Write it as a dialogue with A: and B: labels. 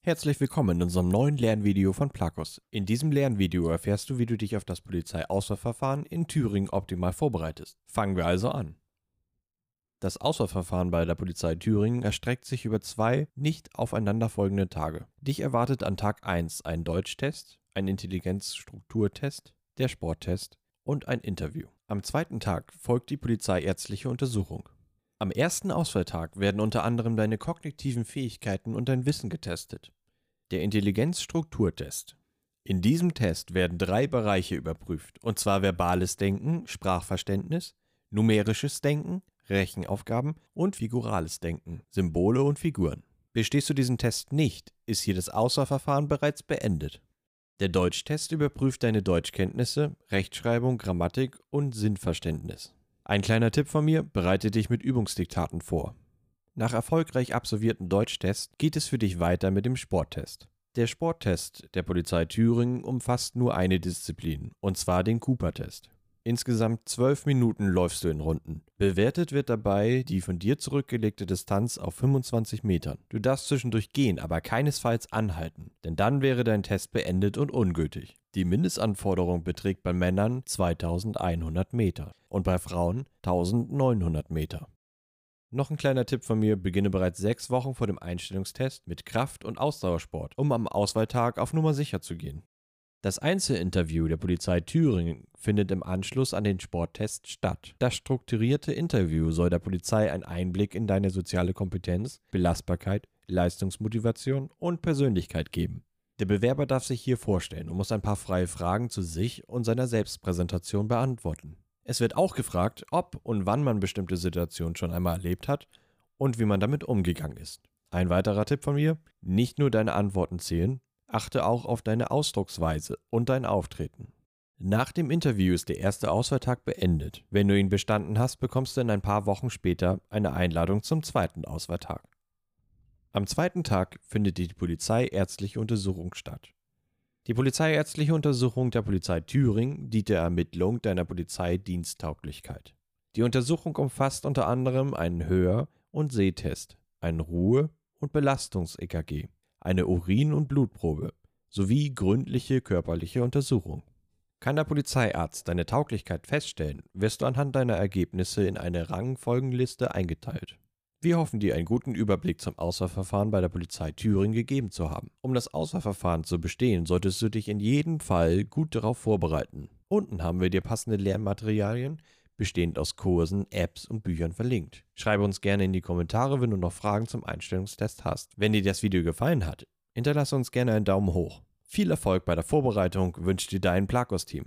A: Herzlich willkommen in unserem neuen Lernvideo von Plakos. In diesem Lernvideo erfährst du, wie du dich auf das Polizeiauswahlverfahren in Thüringen optimal vorbereitest. Fangen wir also an. Das Auswahlverfahren bei der Polizei Thüringen erstreckt sich über zwei nicht aufeinanderfolgende Tage. Dich erwartet an Tag 1 ein Deutschtest, ein Intelligenzstrukturtest, der Sporttest und ein Interview. Am zweiten Tag folgt die polizeiärztliche Untersuchung. Am ersten Auswahltag werden unter anderem deine kognitiven Fähigkeiten und dein Wissen getestet. Der Intelligenzstrukturtest. In diesem Test werden drei Bereiche überprüft, und zwar verbales Denken, Sprachverständnis, numerisches Denken, Rechenaufgaben und figurales Denken, Symbole und Figuren. Bestehst du diesen Test nicht, ist hier das Auswahlverfahren bereits beendet. Der Deutschtest überprüft deine Deutschkenntnisse, Rechtschreibung, Grammatik und Sinnverständnis. Ein kleiner Tipp von mir, bereite dich mit Übungsdiktaten vor. Nach erfolgreich absolvierten Deutschtest geht es für dich weiter mit dem Sporttest. Der Sporttest der Polizei Thüringen umfasst nur eine Disziplin, und zwar den Cooper-Test. Insgesamt zwölf Minuten läufst du in Runden. Bewertet wird dabei die von dir zurückgelegte Distanz auf 25 Metern. Du darfst zwischendurch gehen, aber keinesfalls anhalten, denn dann wäre dein Test beendet und ungültig. Die Mindestanforderung beträgt bei Männern 2100 Meter und bei Frauen 1900 Meter. Noch ein kleiner Tipp von mir, beginne bereits sechs Wochen vor dem Einstellungstest mit Kraft- und Ausdauersport, um am Auswahltag auf Nummer sicher zu gehen. Das Einzelinterview der Polizei Thüringen findet im Anschluss an den Sporttest statt. Das strukturierte Interview soll der Polizei einen Einblick in deine soziale Kompetenz, Belastbarkeit, Leistungsmotivation und Persönlichkeit geben. Der Bewerber darf sich hier vorstellen und muss ein paar freie Fragen zu sich und seiner Selbstpräsentation beantworten. Es wird auch gefragt, ob und wann man bestimmte Situationen schon einmal erlebt hat und wie man damit umgegangen ist. Ein weiterer Tipp von mir, nicht nur deine Antworten zählen, Achte auch auf deine Ausdrucksweise und dein Auftreten. Nach dem Interview ist der erste Auswahltag beendet. Wenn du ihn bestanden hast, bekommst du in ein paar Wochen später eine Einladung zum zweiten Auswahltag. Am zweiten Tag findet die polizeiärztliche Untersuchung statt. Die polizeiärztliche Untersuchung der Polizei Thüringen dient der Ermittlung deiner Polizeidiensttauglichkeit. Die Untersuchung umfasst unter anderem einen Hör- und Sehtest, einen Ruhe- und Belastungs-EKG, eine Urin- und Blutprobe sowie gründliche körperliche Untersuchung. Kann der Polizeiarzt deine Tauglichkeit feststellen, wirst du anhand deiner Ergebnisse in eine Rangfolgenliste eingeteilt. Wir hoffen dir einen guten Überblick zum Auswahlverfahren bei der Polizei Thüringen gegeben zu haben. Um das Auswahlverfahren zu bestehen, solltest du dich in jedem Fall gut darauf vorbereiten. Unten haben wir dir passende Lernmaterialien bestehend aus Kursen, Apps und Büchern verlinkt. Schreibe uns gerne in die Kommentare, wenn du noch Fragen zum Einstellungstest hast. Wenn dir das Video gefallen hat, hinterlasse uns gerne einen Daumen hoch. Viel Erfolg bei der Vorbereitung wünscht dir dein Plakos-Team.